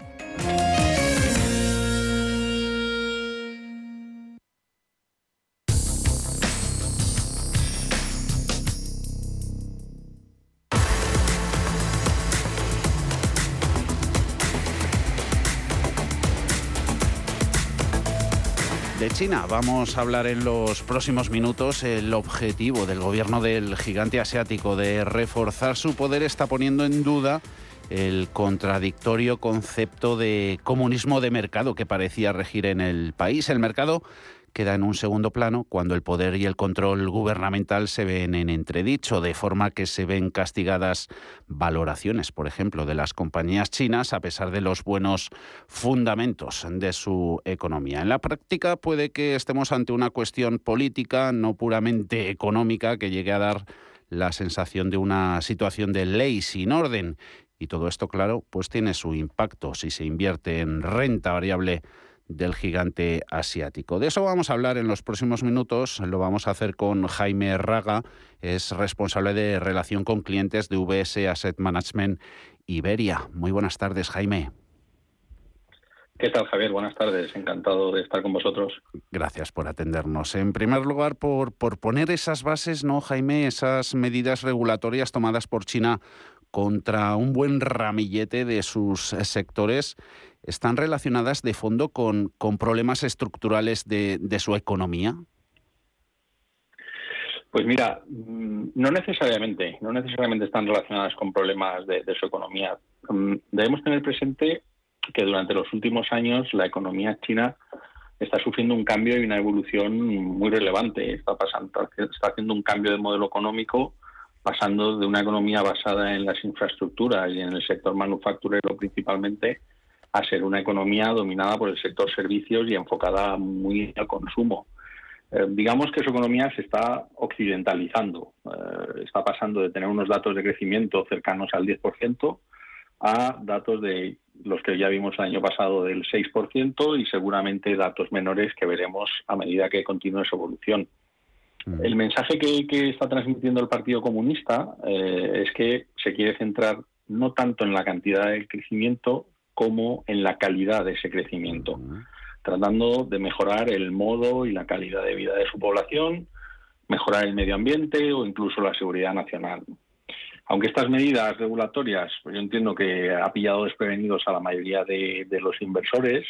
China. Vamos a hablar en los próximos minutos. El objetivo del gobierno del gigante asiático de reforzar su poder está poniendo en duda el contradictorio concepto de comunismo de mercado que parecía regir en el país. El mercado queda en un segundo plano cuando el poder y el control gubernamental se ven en entredicho, de forma que se ven castigadas valoraciones, por ejemplo, de las compañías chinas a pesar de los buenos fundamentos de su economía. En la práctica puede que estemos ante una cuestión política, no puramente económica, que llegue a dar la sensación de una situación de ley sin orden. Y todo esto, claro, pues tiene su impacto si se invierte en renta variable del gigante asiático. De eso vamos a hablar en los próximos minutos. Lo vamos a hacer con Jaime Raga, es responsable de relación con clientes de VS Asset Management Iberia. Muy buenas tardes, Jaime. ¿Qué tal, Javier? Buenas tardes. Encantado de estar con vosotros. Gracias por atendernos. En primer lugar, por, por poner esas bases, ¿no, Jaime? Esas medidas regulatorias tomadas por China contra un buen ramillete de sus sectores están relacionadas de fondo con, con problemas estructurales de, de su economía. Pues mira, mm, no necesariamente, no necesariamente están relacionadas con problemas de, su economía. Mm, debemos tener presente que durante los últimos años la economía china está sufriendo un cambio y una evolución muy relevante. Está, pasando, está haciendo un cambio de modelo económico, pasando de una economía basada en las infraestructuras y en el sector manufacturero principalmente, a ser una economía dominada por el sector servicios y enfocada muy al consumo. Eh, digamos que su economía se está occidentalizando, eh, está pasando de tener unos datos de crecimiento cercanos al 10% a datos de los que ya vimos el año pasado del 6% y seguramente datos menores que veremos a medida que continúe su evolución. Mm. El mensaje que, está transmitiendo el Partido Comunista eh, es que se quiere centrar no tanto en la cantidad del crecimiento como en la calidad de ese crecimiento, tratando de mejorar el modo y la calidad de vida de su población, mejorar el medio ambiente o incluso la seguridad nacional. Aunque estas medidas regulatorias, pues yo entiendo que ha pillado desprevenidos a la mayoría de, los inversores,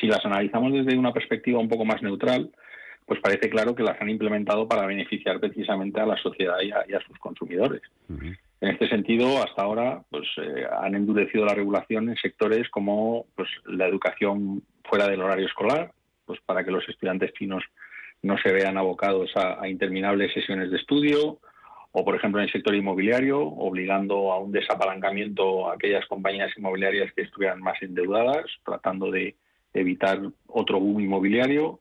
si las analizamos desde una perspectiva un poco más neutral, pues parece claro que las han implementado para beneficiar precisamente a la sociedad y a, sus consumidores. En este sentido, hasta ahora, pues eh, han endurecido la regulación en sectores como pues, la educación fuera del horario escolar, pues para que los estudiantes chinos no se vean abocados a interminables sesiones de estudio, o por ejemplo en el sector inmobiliario, obligando a un desapalancamiento a aquellas compañías inmobiliarias que estuvieran más endeudadas, tratando de evitar otro boom inmobiliario.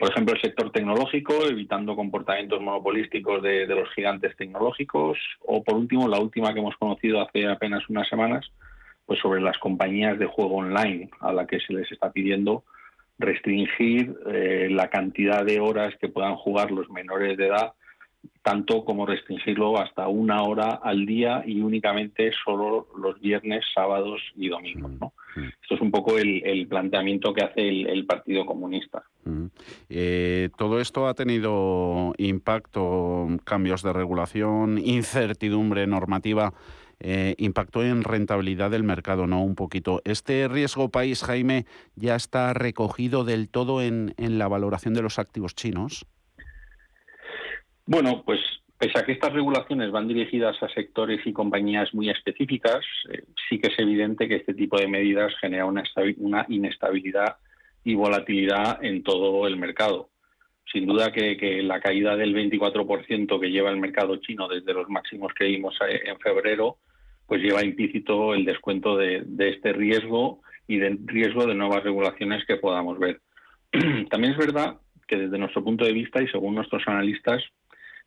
Por ejemplo, el sector tecnológico, evitando comportamientos monopolísticos de, los gigantes tecnológicos. O, por último, la última que hemos conocido hace apenas unas semanas, pues sobre las compañías de juego online, a la que se les está pidiendo restringir eh, la cantidad de horas que puedan jugar los menores de edad tanto como restringirlo hasta una hora al día y únicamente solo los viernes, sábados y domingos. ¿no? Mm, mm. Esto es un poco el, planteamiento que hace el, Partido Comunista. Mm. Eh, todo esto ha tenido impacto, cambios de regulación, incertidumbre normativa. Eh, impacto en rentabilidad del mercado, ¿no? Un poquito. ¿Este riesgo país, Jaime, ya está recogido del todo en la valoración de los activos chinos? Bueno, pues pese a que estas regulaciones van dirigidas a sectores y compañías muy específicas, eh, sí que es evidente que este tipo de medidas genera una, inestabilidad y volatilidad en todo el mercado. Sin duda que, la caída del 24% que lleva el mercado chino desde los máximos que vimos eh, en febrero, pues lleva implícito el descuento de, de este riesgo y del riesgo de nuevas regulaciones que podamos ver. <clears throat> También es verdad que desde nuestro punto de vista y según nuestros analistas,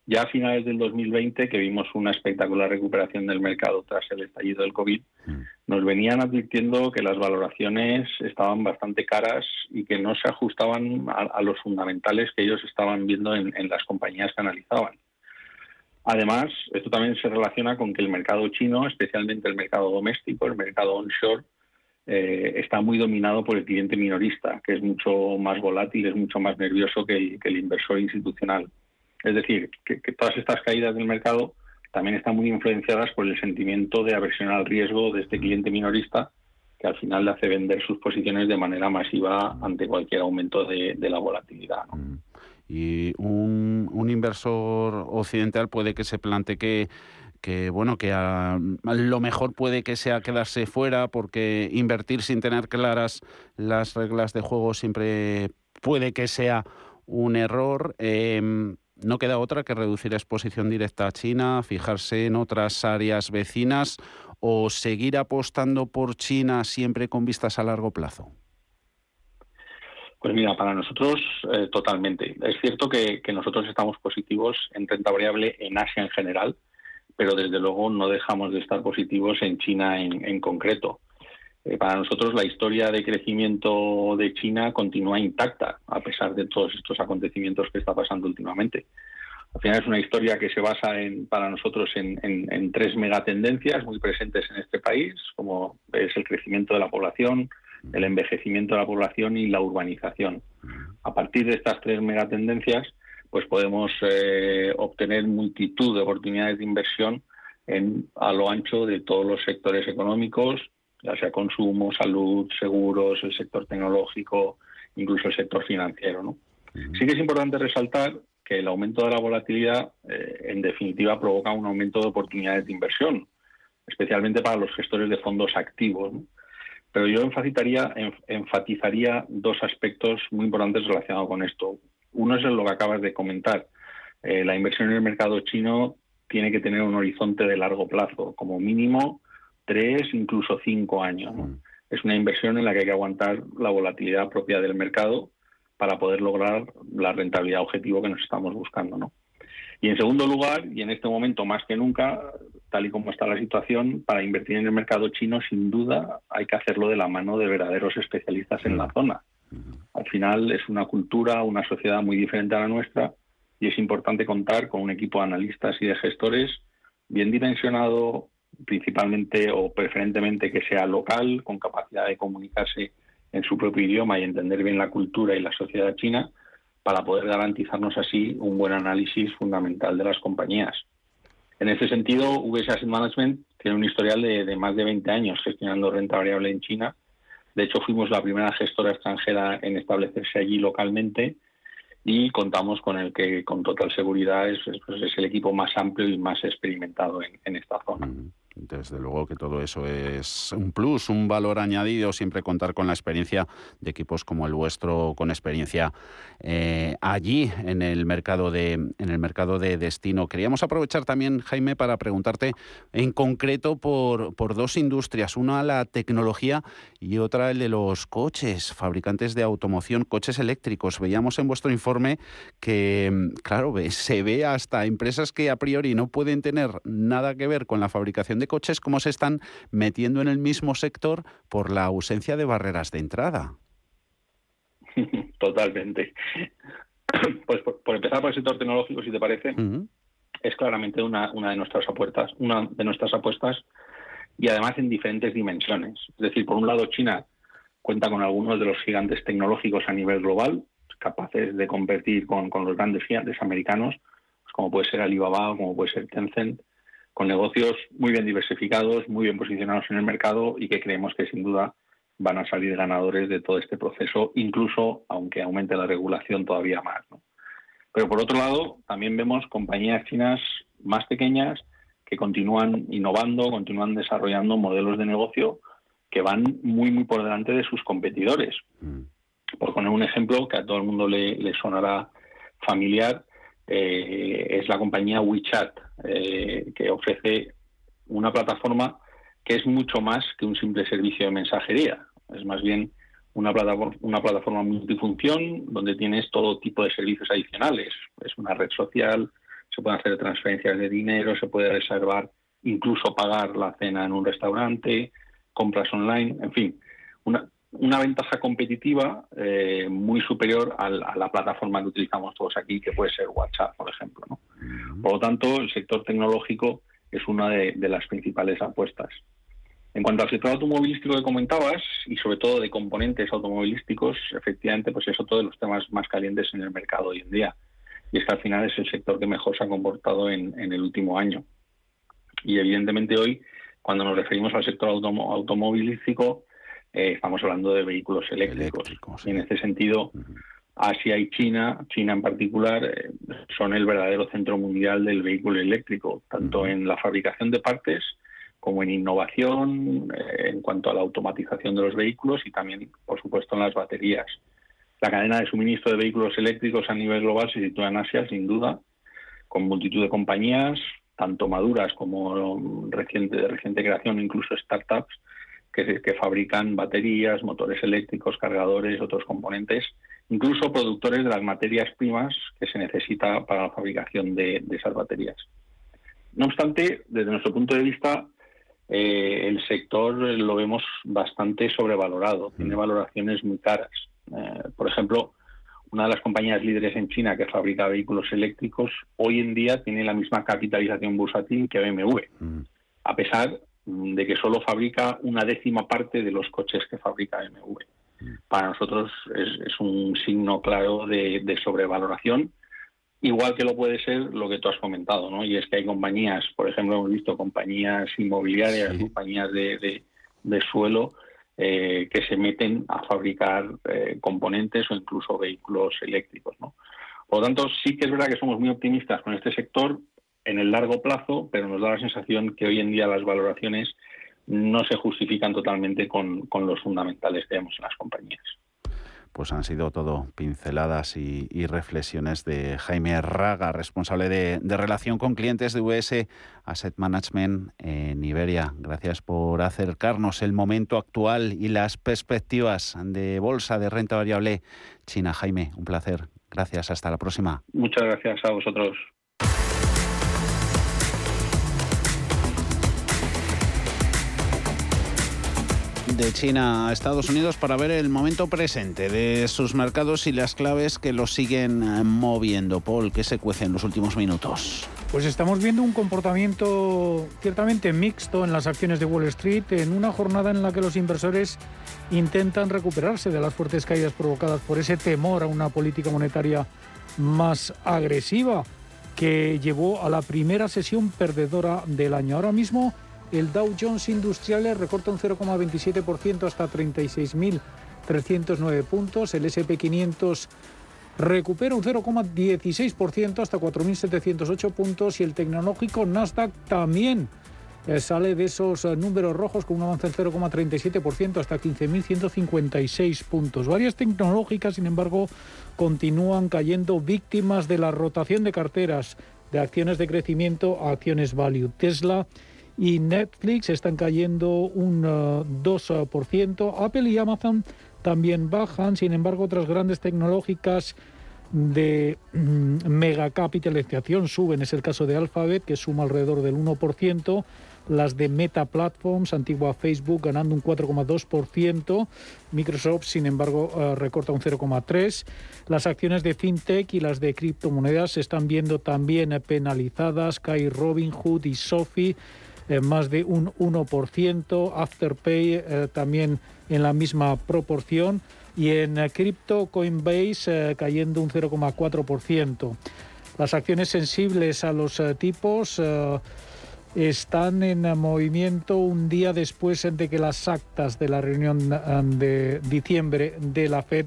ya a finales del 2020, que vimos una espectacular recuperación del mercado tras el estallido del COVID, mm. nos venían advirtiendo que las valoraciones estaban bastante caras y que no se ajustaban a, los fundamentales que ellos estaban viendo en, las compañías que analizaban. Además, esto también se relaciona con que el mercado chino, especialmente el mercado doméstico, el mercado onshore, eh, está muy dominado por el cliente minorista, que es mucho más volátil, es mucho más nervioso que el inversor institucional. Es decir, que, todas estas caídas del mercado también están muy influenciadas por el sentimiento de aversión al riesgo de este cliente minorista que al final le hace vender sus posiciones de manera masiva ante cualquier aumento de, la volatilidad. Mm. Y un, inversor occidental puede que se plantee que bueno que lo mejor puede que sea quedarse fuera porque invertir sin tener claras las reglas de juego siempre puede que sea un error. Em, no queda otra que reducir exposición directa a China, fijarse en otras áreas vecinas o seguir apostando por China siempre con vistas a largo plazo. Pues mira, para nosotros eh, totalmente. Es cierto que, nosotros estamos positivos en renta variable en Asia en general, pero desde luego no dejamos de estar positivos en China en concreto. Eh, para nosotros la historia de crecimiento de China continúa intacta, a pesar de todos estos acontecimientos que está pasando últimamente. Al final es una historia que se basa en, para nosotros en, en, tres megatendencias muy presentes en este país, como es el crecimiento de la población, el envejecimiento de la población y la urbanización. A partir de estas tres megatendencias, pues podemos eh, obtener multitud de oportunidades de inversión en, a lo ancho de todos los sectores económicos, ya sea consumo, salud, seguros, el sector tecnológico, incluso el sector financiero. ¿no? Sí que es importante resaltar que el aumento de la volatilidad, eh, en definitiva, provoca un aumento de oportunidades de inversión, especialmente para los gestores de fondos activos. Pero yo enfatizaría, enfatizaría dos aspectos muy importantes relacionados con esto. Uno es lo que acabas de comentar. Eh, la inversión en el mercado chino tiene que tener un horizonte de largo plazo, como mínimo tres, incluso cinco años. Es una inversión en la que hay que aguantar la volatilidad propia del mercado para poder lograr la rentabilidad objetivo que nos estamos buscando. ¿no? Y en segundo lugar, y en este momento más que nunca, tal y como está la situación, para invertir en el mercado chino, sin duda, hay que hacerlo de la mano de verdaderos especialistas en la zona. Al final es una cultura, una sociedad muy diferente a la nuestra y es importante contar con un equipo de analistas y de gestores bien dimensionado, principalmente o preferentemente que sea local, con capacidad de comunicarse en su propio idioma y entender bien la cultura y la sociedad china para poder garantizarnos así un buen análisis fundamental de las compañías. En ese sentido, VS Asset Management tiene un historial de, más de 20 años gestionando renta variable en China. De hecho, fuimos la primera gestora extranjera en establecerse allí localmente y contamos con el que con total seguridad es, es pues, el equipo más amplio y más experimentado en, esta zona. Mm. Desde luego que todo eso es un plus, un valor añadido, siempre contar con la experiencia de equipos como el vuestro, con experiencia eh, allí en el mercado de en el mercado de destino. Queríamos aprovechar también, Jaime, para preguntarte en concreto por, por dos industrias, una la tecnología y otra el de los coches, fabricantes de automoción, coches eléctricos. Veíamos en vuestro informe que, claro, se ve hasta empresas que a priori no pueden tener nada que ver con la fabricación de coches, cómo se están metiendo en el mismo sector por la ausencia de barreras de entrada. <laughs> Totalmente. <coughs> Pues por, empezar por el sector tecnológico, si te parece, es claramente una, una de nuestras apuestas, una de nuestras apuestas y además en diferentes dimensiones. Es decir, por un lado, China cuenta con algunos de los gigantes tecnológicos a nivel global, capaces de competir con, con los grandes gigantes americanos, pues como puede ser Alibaba o como puede ser Tencent, con negocios muy bien diversificados, muy bien posicionados en el mercado y que creemos que sin duda van a salir ganadores de todo este proceso, incluso aunque aumente la regulación todavía más. Pero por otro lado, también vemos compañías chinas más pequeñas que continúan innovando, continúan desarrollando modelos de negocio que van muy, muy por delante de sus competidores. Mm. Por poner un ejemplo que a todo el mundo le, le sonará familiar, eh, es la compañía WeChat, eh, que ofrece una plataforma que es mucho más que un simple servicio de mensajería. Es más bien una plataforma, una plataforma multifunción donde tienes todo tipo de servicios adicionales. Es una red social, se pueden hacer transferencias de dinero, se puede reservar, incluso pagar la cena en un restaurante, compras online, en fin, una, una ventaja competitiva eh, muy superior a la, plataforma que utilizamos todos aquí, que puede ser WhatsApp, por ejemplo. ¿no? Por lo tanto, el sector tecnológico es una de, las principales apuestas. En cuanto al sector automovilístico que comentabas, y sobre todo de componentes automovilísticos, efectivamente, pues es otro de los temas más calientes en el mercado hoy en día. Y es que al final es el sector que mejor se ha comportado en, el último año. Y evidentemente hoy, cuando nos referimos al sector automovilístico, eh, estamos hablando de vehículos eléctricos. Y en este sentido, Asia y China, China en particular, eh, son el verdadero centro mundial del vehículo eléctrico, tanto en la fabricación de partes como en innovación, eh, en cuanto a la automatización de los vehículos y también, por supuesto, en las baterías. La cadena de suministro de vehículos eléctricos a nivel global se sitúa en Asia, sin duda, con multitud de compañías, tanto maduras como reciente, de reciente creación, incluso startups, que, fabrican baterías, motores eléctricos, cargadores, otros componentes, incluso productores de las materias primas que se necesita para la fabricación de, esas baterías. No obstante, desde nuestro punto de vista, eh, el sector lo vemos bastante sobrevalorado, tiene valoraciones muy caras. Eh, por ejemplo, una de las compañías líderes en China que fabrica vehículos eléctricos, hoy en día tiene la misma capitalización bursátil que BMW, mm. a pesar de que solo fabrica una décima parte de los coches que fabrica BMW. Para nosotros es, un signo claro de, sobrevaloración, igual que lo puede ser lo que tú has comentado, ¿no? Y es que hay compañías, por ejemplo, hemos visto compañías inmobiliarias, compañías de, suelo, eh, que se meten a fabricar eh, componentes o incluso vehículos eléctricos, ¿no? Por lo tanto, sí que es verdad que somos muy optimistas con este sector, en el largo plazo, pero nos da la sensación que hoy en día las valoraciones no se justifican totalmente con, los fundamentales que vemos en las compañías. Pues han sido todo pinceladas y, reflexiones de Jaime Raga, responsable de, relación con clientes de US Asset Management en Iberia. Gracias por acercarnos el momento actual y las perspectivas de bolsa de renta variable China. Jaime, un placer. Gracias. Hasta la próxima. Muchas gracias a vosotros. De China a Estados Unidos para ver el momento presente de sus mercados y las claves que los siguen eh, moviendo. Paul, ¿qué se cuece en los últimos minutos? Pues estamos viendo un comportamiento ciertamente mixto en las acciones de Wall Street en una jornada en la que los inversores intentan recuperarse de las fuertes caídas provocadas por ese temor a una política monetaria más agresiva que llevó a la primera sesión perdedora del año. Ahora mismo el Dow Jones Industriales recorta un 0,27% hasta 36.309 puntos. El SP500 recupera un 0,16% hasta 4.708 puntos. Y el tecnológico Nasdaq también eh, sale de esos eh, números rojos con un avance del 0,37% hasta 15.156 puntos. Varias tecnológicas, sin embargo, continúan cayendo víctimas de la rotación de carteras de acciones de crecimiento a acciones value. Tesla y Netflix están cayendo un 2%. Uh, Apple y Amazon también bajan, sin embargo otras grandes tecnológicas de mm, mega capitalización suben, es el caso de Alphabet que suma alrededor del 1%, las de Meta Platforms, antigua Facebook, ganando un 4,2%, Microsoft, sin embargo, uh, recorta un 0,3%, las acciones de FinTech y las de criptomonedas se están viendo también penalizadas, Kai Robinhood y Sophie eh, más de un 1%, Afterpay eh, también en la misma proporción y en eh, cripto Coinbase cayendo un 0,4%. Las acciones sensibles a los tipos están en movimiento un día después de que las actas de la reunión de diciembre de la Fed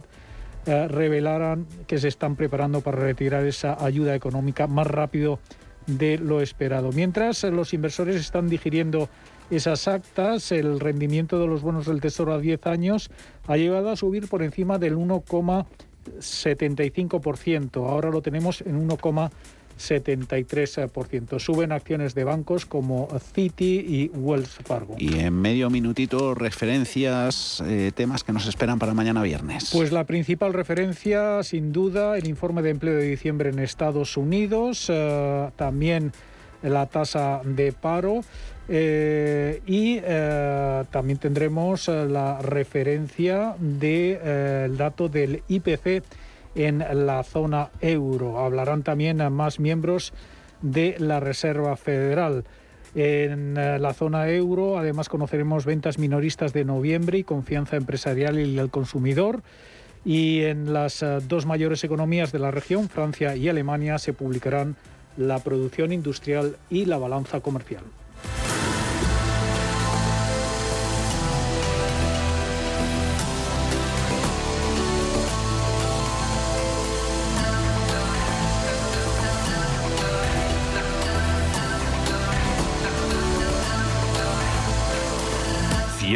revelaran que se están preparando para retirar esa ayuda económica más rápido de lo esperado. Mientras los inversores están digiriendo esas actas, el rendimiento de los bonos del Tesoro a 10 años ha llegado a subir por encima del 1,75%. Ahora lo tenemos en 1, 73%. Suben acciones de bancos como Citi y Wells Fargo. Y en medio minutito, referencias, eh, temas que nos esperan para mañana viernes. Pues la principal referencia, sin duda, el informe de empleo de diciembre en Estados Unidos, eh, también la tasa de paro. Eh, y también tendremos la referencia del dato del IPC en la zona euro. Hablarán también a más miembros de la Reserva Federal. En eh, la zona euro, además, conoceremos ventas minoristas de noviembre y confianza empresarial y del consumidor. Y en las eh, dos mayores economías de la región, Francia y Alemania, se publicarán la producción industrial y la balanza comercial.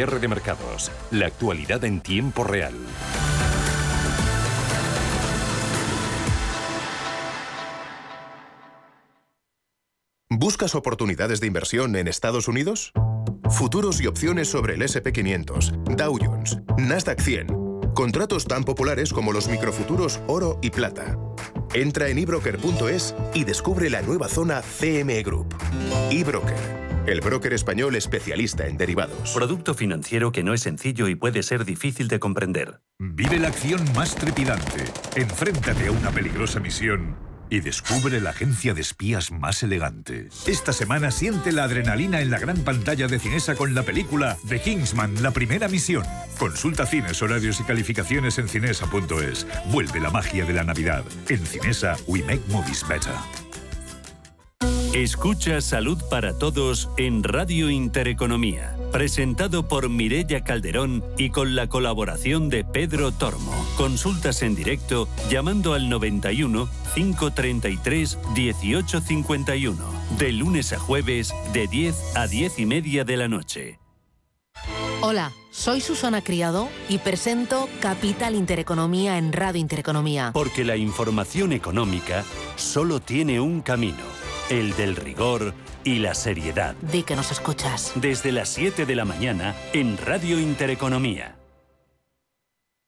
Cierre de mercados. La actualidad en tiempo real. ¿Buscas oportunidades de inversión en Estados Unidos? Futuros y opciones sobre el SP500, Dow Jones, Nasdaq 100. Contratos tan populares como los microfuturos oro y plata. Entra en ebroker.es y descubre la nueva zona CME Group. eBroker el broker español especialista en derivados. Producto financiero que no es sencillo y puede ser difícil de comprender. Vive la acción más trepidante. Enfréntate a una peligrosa misión y descubre la agencia de espías más elegante. Esta semana siente la adrenalina en la gran pantalla de Cinesa con la película The Kingsman, la primera misión. Consulta cines, horarios y calificaciones en cinesa.es. Vuelve la magia de la Navidad. En Cinesa, we make movies better. Escucha Salud para Todos en Radio Intereconomía, presentado por Mirella Calderón y con la colaboración de Pedro Tormo. Consultas en directo llamando al 91 533 1851, de lunes a jueves de 10 a 10 y media de la noche. Hola, soy Susana Criado y presento Capital Intereconomía en Radio Intereconomía. Porque la información económica solo tiene un camino el del rigor y la seriedad. Di que nos escuchas. Desde las 7 de la mañana en Radio Intereconomía.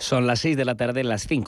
Son las 6 de la tarde, las 5.